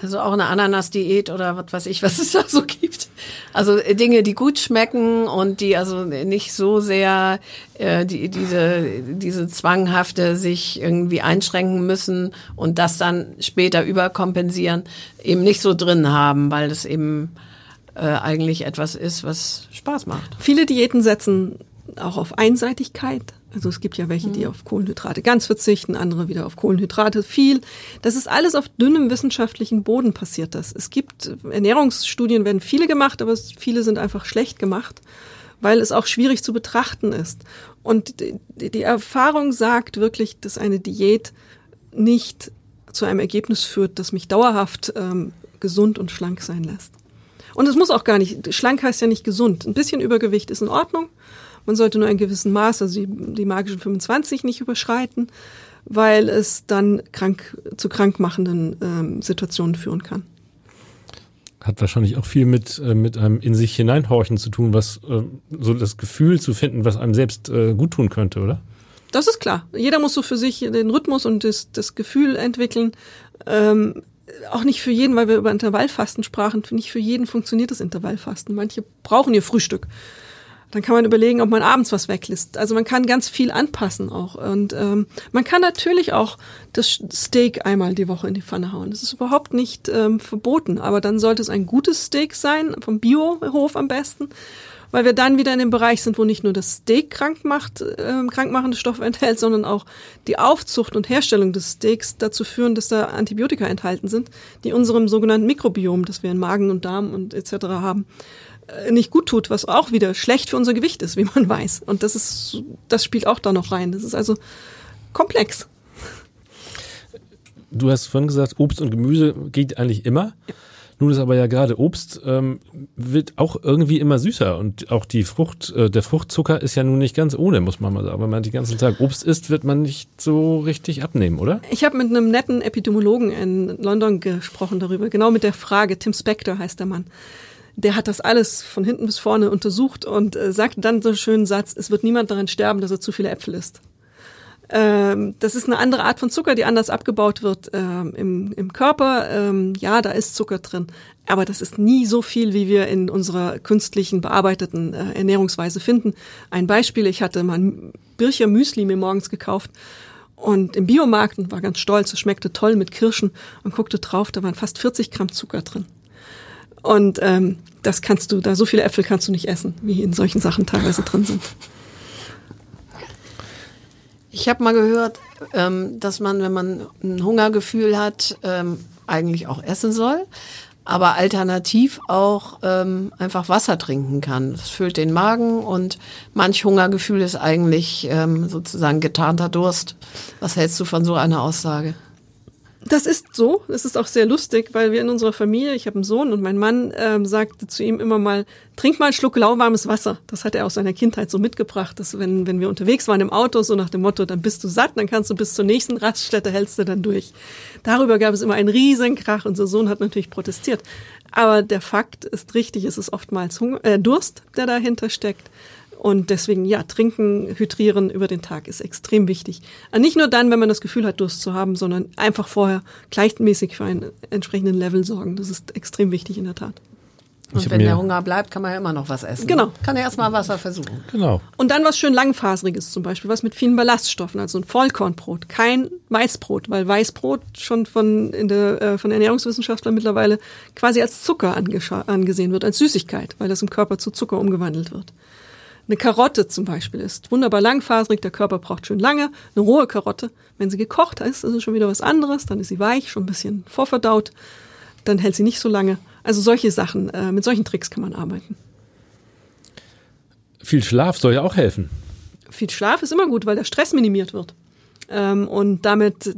Also auch eine Ananas-Diät oder was weiß ich, was es da so gibt. Also äh, Dinge, die gut schmecken und die also nicht so sehr äh, die, diese, diese zwanghafte sich irgendwie einschränken müssen und das dann später überkompensieren, eben nicht so drin haben, weil es eben äh, eigentlich etwas ist, was Spaß macht. Viele Diäten setzen auch auf Einseitigkeit. Also es gibt ja welche, die auf Kohlenhydrate ganz verzichten, andere wieder auf Kohlenhydrate viel. Das ist alles auf dünnem wissenschaftlichen Boden passiert das. Es gibt Ernährungsstudien, werden viele gemacht, aber viele sind einfach schlecht gemacht, weil es auch schwierig zu betrachten ist. Und die, die Erfahrung sagt wirklich, dass eine Diät nicht zu einem Ergebnis führt, das mich dauerhaft ähm, gesund und schlank sein lässt. Und es muss auch gar nicht, schlank heißt ja nicht gesund. Ein bisschen Übergewicht ist in Ordnung. Man sollte nur einen gewissen Maß, also die, die magischen 25 nicht überschreiten, weil es dann krank, zu krankmachenden ähm, Situationen führen kann. Hat wahrscheinlich auch viel mit, äh, mit einem in sich hineinhorchen zu tun, was äh, so das Gefühl zu finden, was einem selbst äh, gut tun könnte, oder? Das ist klar. Jeder muss so für sich den Rhythmus und das, das Gefühl entwickeln. Ähm, auch nicht für jeden, weil wir über Intervallfasten sprachen, nicht für jeden funktioniert das Intervallfasten. Manche brauchen ihr Frühstück. Dann kann man überlegen, ob man abends was weglässt. Also man kann ganz viel anpassen auch. Und ähm, man kann natürlich auch das Steak einmal die Woche in die Pfanne hauen. Das ist überhaupt nicht ähm, verboten. Aber dann sollte es ein gutes Steak sein, vom Biohof am besten. Weil wir dann wieder in dem Bereich sind, wo nicht nur das Steak krank macht, äh, krankmachende Stoffe enthält, sondern auch die Aufzucht und Herstellung des Steaks dazu führen, dass da Antibiotika enthalten sind, die unserem sogenannten Mikrobiom, das wir in Magen und Darm und etc. haben, nicht gut tut, was auch wieder schlecht für unser Gewicht ist, wie man weiß. Und das ist, das spielt auch da noch rein. Das ist also komplex. Du hast vorhin gesagt, Obst und Gemüse geht eigentlich immer. Ja. Nun ist aber ja gerade Obst ähm, wird auch irgendwie immer süßer und auch die Frucht, äh, der Fruchtzucker ist ja nun nicht ganz ohne, muss man mal sagen. Wenn man die ganzen Tag Obst isst, wird man nicht so richtig abnehmen, oder? Ich habe mit einem netten Epidemiologen in London gesprochen darüber, genau mit der Frage. Tim Spector heißt der Mann der hat das alles von hinten bis vorne untersucht und äh, sagt dann so einen schönen Satz, es wird niemand daran sterben, dass er zu viele Äpfel isst. Ähm, das ist eine andere Art von Zucker, die anders abgebaut wird ähm, im, im Körper. Ähm, ja, da ist Zucker drin, aber das ist nie so viel, wie wir in unserer künstlichen bearbeiteten äh, Ernährungsweise finden. Ein Beispiel, ich hatte mal ein Bircher Müsli mir morgens gekauft und im Biomarkt und war ganz stolz, es schmeckte toll mit Kirschen und guckte drauf, da waren fast 40 Gramm Zucker drin. Und ähm, das kannst du, da so viele Äpfel kannst du nicht essen, wie in solchen Sachen teilweise drin sind. Ich habe mal gehört, ähm, dass man, wenn man ein Hungergefühl hat, ähm, eigentlich auch essen soll, aber alternativ auch ähm, einfach Wasser trinken kann. Das füllt den Magen und manch Hungergefühl ist eigentlich ähm, sozusagen getarnter Durst. Was hältst du von so einer Aussage? Das ist so. Es ist auch sehr lustig, weil wir in unserer Familie, ich habe einen Sohn und mein Mann ähm, sagte zu ihm immer mal, trink mal einen Schluck lauwarmes Wasser. Das hat er aus seiner Kindheit so mitgebracht, dass wenn, wenn wir unterwegs waren im Auto, so nach dem Motto, dann bist du satt, dann kannst du bis zur nächsten Raststätte, hältst du dann durch. Darüber gab es immer einen riesen Krach. Unser Sohn hat natürlich protestiert. Aber der Fakt ist richtig, es ist oftmals Hunger, äh, Durst, der dahinter steckt. Und deswegen, ja, trinken, hydrieren über den Tag ist extrem wichtig. Äh, nicht nur dann, wenn man das Gefühl hat, Durst zu haben, sondern einfach vorher gleichmäßig für einen entsprechenden Level sorgen. Das ist extrem wichtig in der Tat. Und wenn der Hunger bleibt, kann man ja immer noch was essen. Genau. Kann ja erstmal Wasser versuchen. Genau. Und dann was schön langfaseriges zum Beispiel, was mit vielen Ballaststoffen, also ein Vollkornbrot, kein Weißbrot, weil Weißbrot schon von, in der, äh, von Ernährungswissenschaftlern mittlerweile quasi als Zucker angesehen wird, als Süßigkeit, weil das im Körper zu Zucker umgewandelt wird. Eine Karotte zum Beispiel ist wunderbar langfaserig, der Körper braucht schön lange. Eine rohe Karotte, wenn sie gekocht ist, ist es schon wieder was anderes, dann ist sie weich, schon ein bisschen vorverdaut, dann hält sie nicht so lange. Also solche Sachen, äh, mit solchen Tricks kann man arbeiten. Viel Schlaf soll ja auch helfen. Viel Schlaf ist immer gut, weil der Stress minimiert wird. Ähm, und damit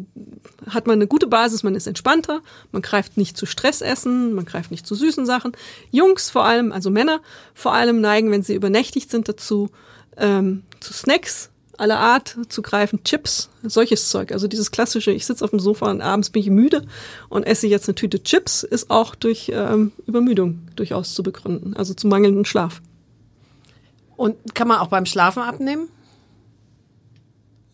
hat man eine gute Basis, man ist entspannter, man greift nicht zu Stressessen, man greift nicht zu süßen Sachen. Jungs vor allem, also Männer vor allem neigen, wenn sie übernächtigt sind, dazu, ähm, zu Snacks aller Art zu greifen, Chips, solches Zeug. Also dieses klassische, ich sitze auf dem Sofa und abends bin ich müde und esse jetzt eine Tüte Chips, ist auch durch ähm, Übermüdung durchaus zu begründen, also zu mangelndem Schlaf. Und kann man auch beim Schlafen abnehmen?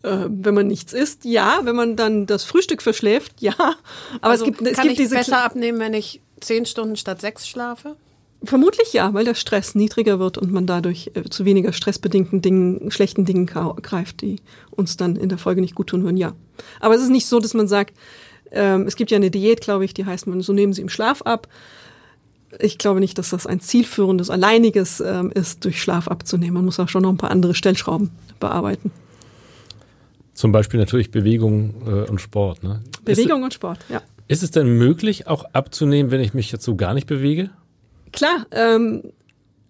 Äh, wenn man nichts isst, ja. Wenn man dann das Frühstück verschläft, ja. Aber also es gibt, es kann gibt ich diese besser abnehmen, wenn ich zehn Stunden statt sechs schlafe? Vermutlich ja, weil der Stress niedriger wird und man dadurch äh, zu weniger stressbedingten Dingen, schlechten Dingen greift, die uns dann in der Folge nicht gut tun würden, ja. Aber es ist nicht so, dass man sagt, ähm, es gibt ja eine Diät, glaube ich, die heißt man, so nehmen sie im Schlaf ab. ich glaube nicht, dass das ein zielführendes, alleiniges ähm, ist, durch Schlaf abzunehmen. Man muss auch schon noch ein paar andere Stellschrauben bearbeiten. Zum Beispiel natürlich Bewegung äh, und Sport. Ne? Bewegung ist, und Sport, ja. Ist es denn möglich, auch abzunehmen, wenn ich mich jetzt so gar nicht bewege? Klar, ähm,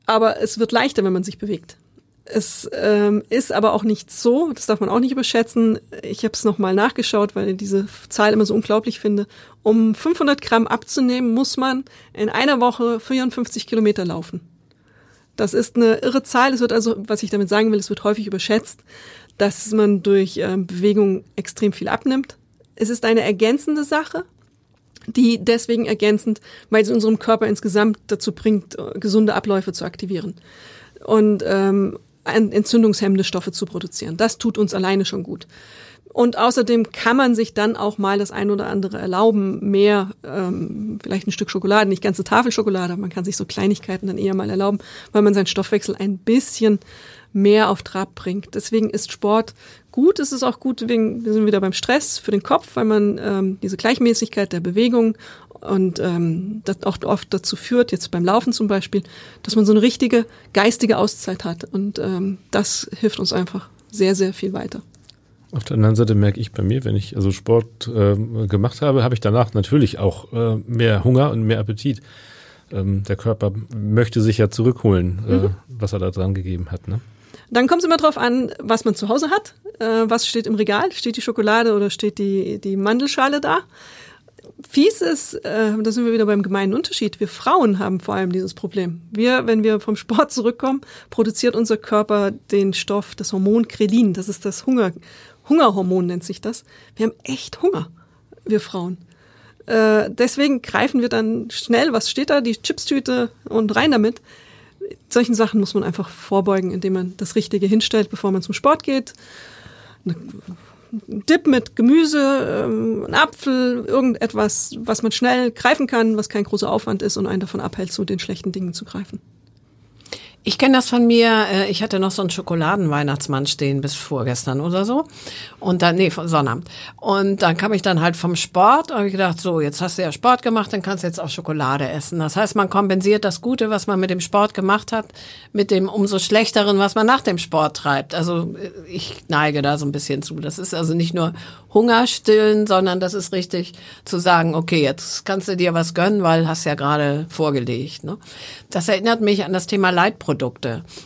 aber es wird leichter, wenn man sich bewegt. Es ähm, ist aber auch nicht so, das darf man auch nicht überschätzen. Ich habe es nochmal nachgeschaut, weil ich diese Zahl immer so unglaublich finde. Um 500 Gramm abzunehmen, muss man in einer Woche 54 Kilometer laufen. Das ist eine irre Zahl. Es wird also, was ich damit sagen will, es wird häufig überschätzt, dass man durch ähm, Bewegung extrem viel abnimmt. Es ist eine ergänzende Sache, die deswegen ergänzend, weil sie unserem Körper insgesamt dazu bringt, äh, gesunde Abläufe zu aktivieren. Und ähm, entzündungshemmende Stoffe zu produzieren. Das tut uns alleine schon gut. Und außerdem kann man sich dann auch mal das ein oder andere erlauben, mehr, ähm, vielleicht ein Stück Schokolade, nicht ganze Tafel Schokolade, aber man kann sich so Kleinigkeiten dann eher mal erlauben, weil man seinen Stoffwechsel ein bisschen mehr auf Trab bringt. Deswegen ist Sport gut. Es ist auch gut, wegen, wir sind wieder beim Stress für den Kopf, weil man ähm, diese Gleichmäßigkeit der Bewegung und ähm, das auch oft dazu führt, jetzt beim Laufen zum Beispiel, dass man so eine richtige geistige Auszeit hat. Und ähm, das hilft uns einfach sehr, sehr viel weiter. Auf der anderen Seite merke ich bei mir, wenn ich also Sport äh, gemacht habe, habe ich danach natürlich auch äh, mehr Hunger und mehr Appetit. Ähm, der Körper möchte sich ja zurückholen, äh, mhm. was er da dran gegeben hat. Ne? Dann kommt es immer darauf an, was man zu Hause hat. Äh, was steht im Regal? Steht die Schokolade oder steht die, die Mandelschale da? fies ist, äh, da sind wir wieder beim gemeinen Unterschied. Wir Frauen haben vor allem dieses Problem. Wir, wenn wir vom Sport zurückkommen, produziert unser Körper den Stoff, das Hormon Krelin. Das ist das Hunger, Hungerhormon nennt sich das. Wir haben echt Hunger, wir Frauen. Äh, deswegen greifen wir dann schnell, was steht da, die Chipstüte und rein damit. Solchen Sachen muss man einfach vorbeugen, indem man das Richtige hinstellt, bevor man zum Sport geht. Eine Dip mit Gemüse, ähm, ein Apfel, irgendetwas, was man schnell greifen kann, was kein großer Aufwand ist und einen davon abhält, zu den schlechten Dingen zu greifen. Ich kenne das von mir. Äh, ich hatte noch so einen Schokoladenweihnachtsmann stehen bis vorgestern oder so. Und dann, nee, von Sonnabend. Und dann kam ich dann halt vom Sport und habe gedacht, so, jetzt hast du ja Sport gemacht, dann kannst du jetzt auch Schokolade essen. Das heißt, man kompensiert das Gute, was man mit dem Sport gemacht hat, mit dem umso schlechteren, was man nach dem Sport treibt. Also äh, ich neige da so ein bisschen zu. Das ist also nicht nur Hunger stillen, sondern das ist richtig zu sagen, okay, jetzt kannst du dir was gönnen, weil hast ja gerade vorgelegt. Ne? Das erinnert mich an das Thema Leitprodukte.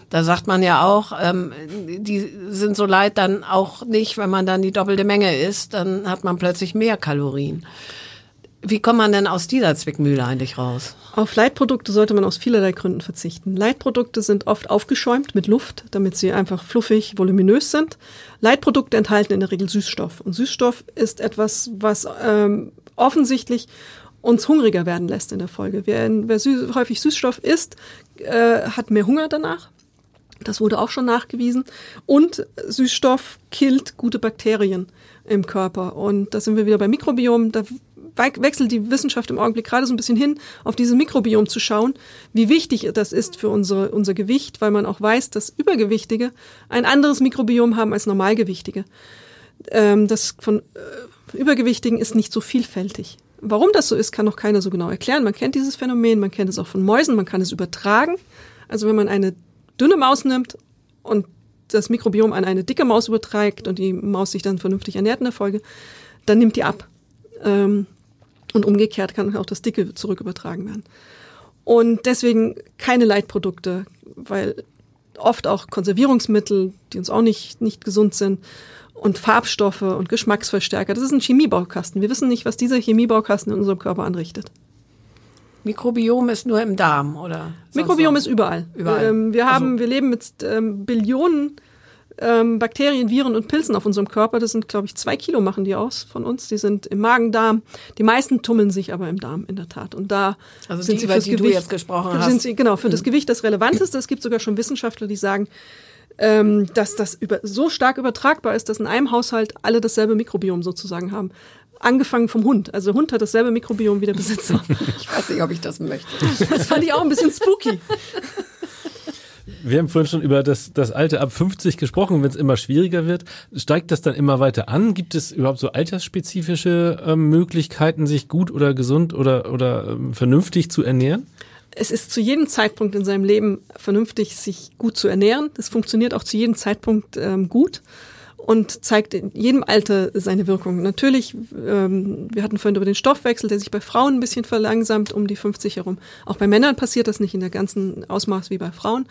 Da sagt man ja auch, ähm, die sind so leid dann auch nicht, wenn man dann die doppelte Menge isst, dann hat man plötzlich mehr Kalorien. Wie kommt man denn aus dieser Zwickmühle eigentlich raus? Auf Leitprodukte sollte man aus vielerlei Gründen verzichten. Leitprodukte sind oft aufgeschäumt mit Luft, damit sie einfach fluffig, voluminös sind. Leitprodukte enthalten in der Regel Süßstoff. Und Süßstoff ist etwas, was ähm, offensichtlich uns hungriger werden lässt in der Folge. Wer, wer süß, häufig Süßstoff isst, äh, hat mehr Hunger danach. Das wurde auch schon nachgewiesen. Und Süßstoff killt gute Bakterien im Körper. Und da sind wir wieder beim Mikrobiom. Da wechselt die Wissenschaft im Augenblick gerade so ein bisschen hin, auf dieses Mikrobiom zu schauen, wie wichtig das ist für unsere, unser Gewicht, weil man auch weiß, dass Übergewichtige ein anderes Mikrobiom haben als Normalgewichtige. Ähm, das von äh, Übergewichtigen ist nicht so vielfältig. Warum das so ist, kann noch keiner so genau erklären. Man kennt dieses Phänomen, man kennt es auch von Mäusen, man kann es übertragen. Also wenn man eine dünne Maus nimmt und das Mikrobiom an eine dicke Maus überträgt und die Maus sich dann vernünftig ernährt in der Folge, dann nimmt die ab. Ähm, und umgekehrt kann auch das Dicke zurück übertragen werden. Und deswegen keine Leitprodukte, weil oft auch Konservierungsmittel, die uns auch nicht, nicht gesund sind, und Farbstoffe und Geschmacksverstärker. Das ist ein Chemiebaukasten. Wir wissen nicht, was dieser Chemiebaukasten in unserem Körper anrichtet. Mikrobiom ist nur im Darm, oder? Mikrobiom ist überall. überall. Ähm, wir haben, also. wir leben mit ähm, Billionen ähm, Bakterien, Viren und Pilzen auf unserem Körper. Das sind, glaube ich, zwei Kilo machen die aus von uns. Die sind im Magen-Darm. Die meisten tummeln sich aber im Darm, in der Tat. Und da also sind die, sie fürs die Gewicht, du jetzt gesprochen hast. Sie, genau, für mhm. das Gewicht das Relevanteste. Es gibt sogar schon Wissenschaftler, die sagen, ähm, dass das über, so stark übertragbar ist, dass in einem Haushalt alle dasselbe Mikrobiom sozusagen haben. Angefangen vom Hund. Also Hund hat dasselbe Mikrobiom wie der Besitzer. ich weiß nicht, ob ich das möchte. Das fand ich auch ein bisschen spooky. Wir haben vorhin schon über das, das Alte ab 50 gesprochen, wenn es immer schwieriger wird. Steigt das dann immer weiter an? Gibt es überhaupt so altersspezifische ähm, Möglichkeiten, sich gut oder gesund oder, oder ähm, vernünftig zu ernähren? Es ist zu jedem Zeitpunkt in seinem Leben vernünftig, sich gut zu ernähren. Das funktioniert auch zu jedem Zeitpunkt ähm, gut und zeigt in jedem Alter seine Wirkung. Natürlich, ähm, wir hatten vorhin über den Stoffwechsel, der sich bei Frauen ein bisschen verlangsamt um die 50 herum. Auch bei Männern passiert das nicht in der ganzen Ausmaß wie bei Frauen.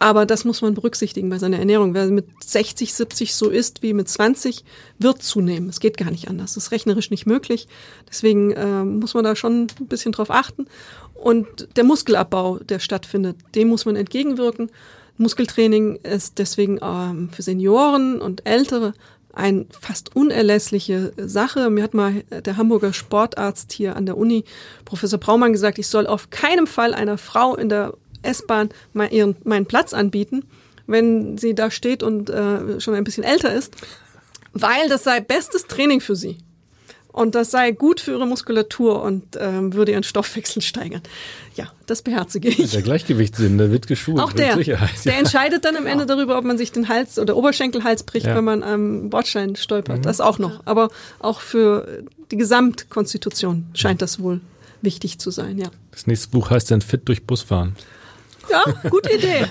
Aber das muss man berücksichtigen bei seiner Ernährung. Wer mit 60, 70 so ist wie mit 20, wird zunehmen. Es geht gar nicht anders. Das ist rechnerisch nicht möglich. Deswegen äh, muss man da schon ein bisschen drauf achten. Und der Muskelabbau, der stattfindet, dem muss man entgegenwirken. Muskeltraining ist deswegen ähm, für Senioren und Ältere eine fast unerlässliche Sache. Mir hat mal der Hamburger Sportarzt hier an der Uni, Professor Braumann, gesagt, ich soll auf keinem Fall einer Frau in der S-Bahn ihren, meinen Platz anbieten, wenn sie da steht und äh, schon ein bisschen älter ist, weil das sei bestes Training für sie. Und das sei gut für ihre Muskulatur und ähm, würde ihren Stoffwechsel steigern. Ja, das beherzige ich. Der Gleichgewichtssinn, der wird geschult. Auch der. Sicherheit. Der entscheidet dann am Ende darüber, ob man sich den Hals oder Oberschenkelhals bricht, ja. wenn man am Bordstein stolpert. Mhm. Das auch noch. Aber auch für die Gesamtkonstitution scheint das wohl wichtig zu sein, ja. Das nächste Buch heißt dann Fit durch Busfahren. Ja, gute Idee.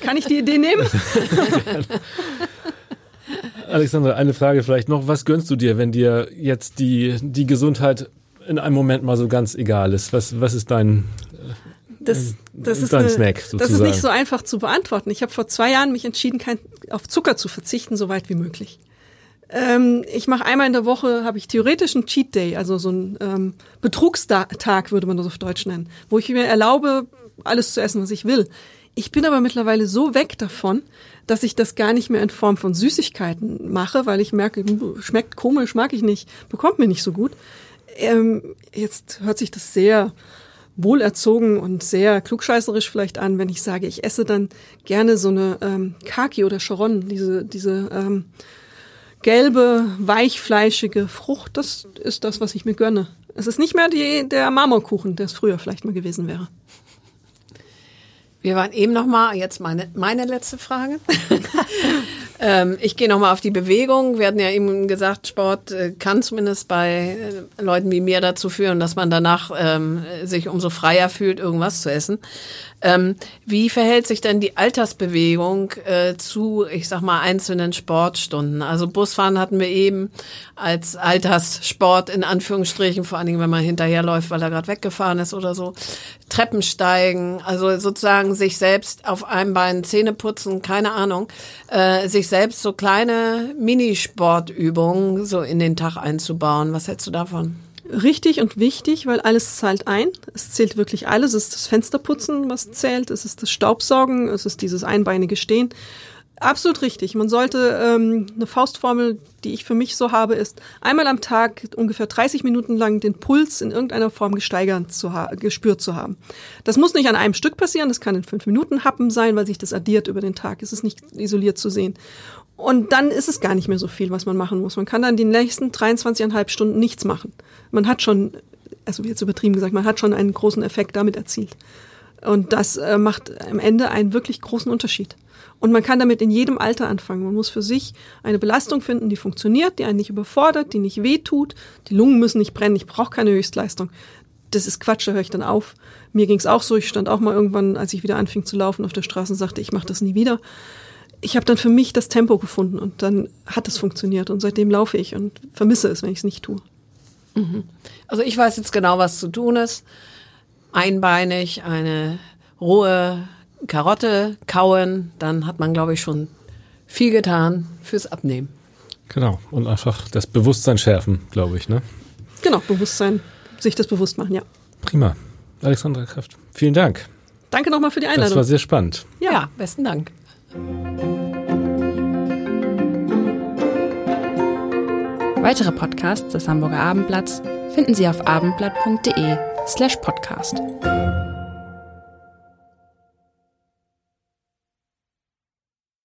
Kann ich die Idee nehmen? Alexandra, eine Frage vielleicht noch. Was gönnst du dir, wenn dir jetzt die, die Gesundheit in einem Moment mal so ganz egal ist? Was, was ist dein, das, das, ist eine, Snack, das ist nicht so einfach zu beantworten. Ich habe vor zwei Jahren mich entschieden, kein, auf Zucker zu verzichten, so weit wie möglich. Ähm, ich mache einmal in der Woche, habe ich theoretisch einen Cheat Day, also so einen ähm, Betrugstag würde man das auf Deutsch nennen, wo ich mir erlaube, alles zu essen, was ich will. Ich bin aber mittlerweile so weg davon, dass ich das gar nicht mehr in Form von Süßigkeiten mache, weil ich merke, hm, schmeckt komisch, mag ich nicht, bekommt mir nicht so gut. Ähm, jetzt hört sich das sehr wohlerzogen und sehr klugscheißerisch vielleicht an, wenn ich sage, ich esse dann gerne so eine ähm, Kaki oder Charon, diese, diese ähm, gelbe, weichfleischige Frucht. Das ist das, was ich mir gönne. Es ist nicht mehr die, der Marmorkuchen, der es früher vielleicht mal gewesen wäre. Wir waren eben noch mal, jetzt meine, meine letzte Frage. ähm, ich gehe noch mal auf die Bewegung. Wir hatten ja eben gesagt, Sport äh, kann zumindest bei äh, Leuten wie mir dazu führen, dass man danach ähm, sich umso freier fühlt, irgendwas zu essen. Ähm, wie verhält sich denn die Altersbewegung äh, zu, ich sag mal, einzelnen Sportstunden? Also Busfahren hatten wir eben als Alterssport in Anführungsstrichen, vor allen Dingen, wenn man hinterherläuft, weil er gerade weggefahren ist oder so. Treppensteigen, also sozusagen sich selbst auf einem Bein Zähne putzen, keine Ahnung, äh, sich selbst so kleine Minisportübungen so in den Tag einzubauen. Was hältst du davon? Richtig und wichtig, weil alles zahlt ein. Es zählt wirklich alles. Es ist das Fensterputzen, was zählt. Es ist das Staubsaugen. Es ist dieses einbeinige Stehen. Absolut richtig. Man sollte ähm, eine Faustformel, die ich für mich so habe, ist einmal am Tag ungefähr 30 Minuten lang den Puls in irgendeiner Form gesteigert zu gespürt zu haben. Das muss nicht an einem Stück passieren, das kann in fünf Minuten Happen sein, weil sich das addiert über den Tag. Es ist nicht isoliert zu sehen. Und dann ist es gar nicht mehr so viel, was man machen muss. Man kann dann die nächsten 23,5 Stunden nichts machen. Man hat schon, also jetzt übertrieben gesagt, man hat schon einen großen Effekt damit erzielt. Und das äh, macht am Ende einen wirklich großen Unterschied. Und man kann damit in jedem Alter anfangen. Man muss für sich eine Belastung finden, die funktioniert, die einen nicht überfordert, die nicht wehtut. Die Lungen müssen nicht brennen. Ich brauche keine Höchstleistung. Das ist Quatsch, da höre ich dann auf. Mir ging es auch so. Ich stand auch mal irgendwann, als ich wieder anfing zu laufen auf der Straße und sagte, ich mache das nie wieder ich habe dann für mich das Tempo gefunden und dann hat es funktioniert und seitdem laufe ich und vermisse es, wenn ich es nicht tue. Mhm. Also ich weiß jetzt genau, was zu tun ist. Einbeinig eine rohe Karotte kauen, dann hat man, glaube ich, schon viel getan fürs Abnehmen. Genau. Und einfach das Bewusstsein schärfen, glaube ich, ne? Genau, Bewusstsein, sich das bewusst machen, ja. Prima. Alexandra Kraft, vielen Dank. Danke nochmal für die Einladung. Das war sehr spannend. Ja, ja besten Dank. Weitere Podcasts des Hamburger Abendblatts finden Sie auf abendblatt.de slash podcast.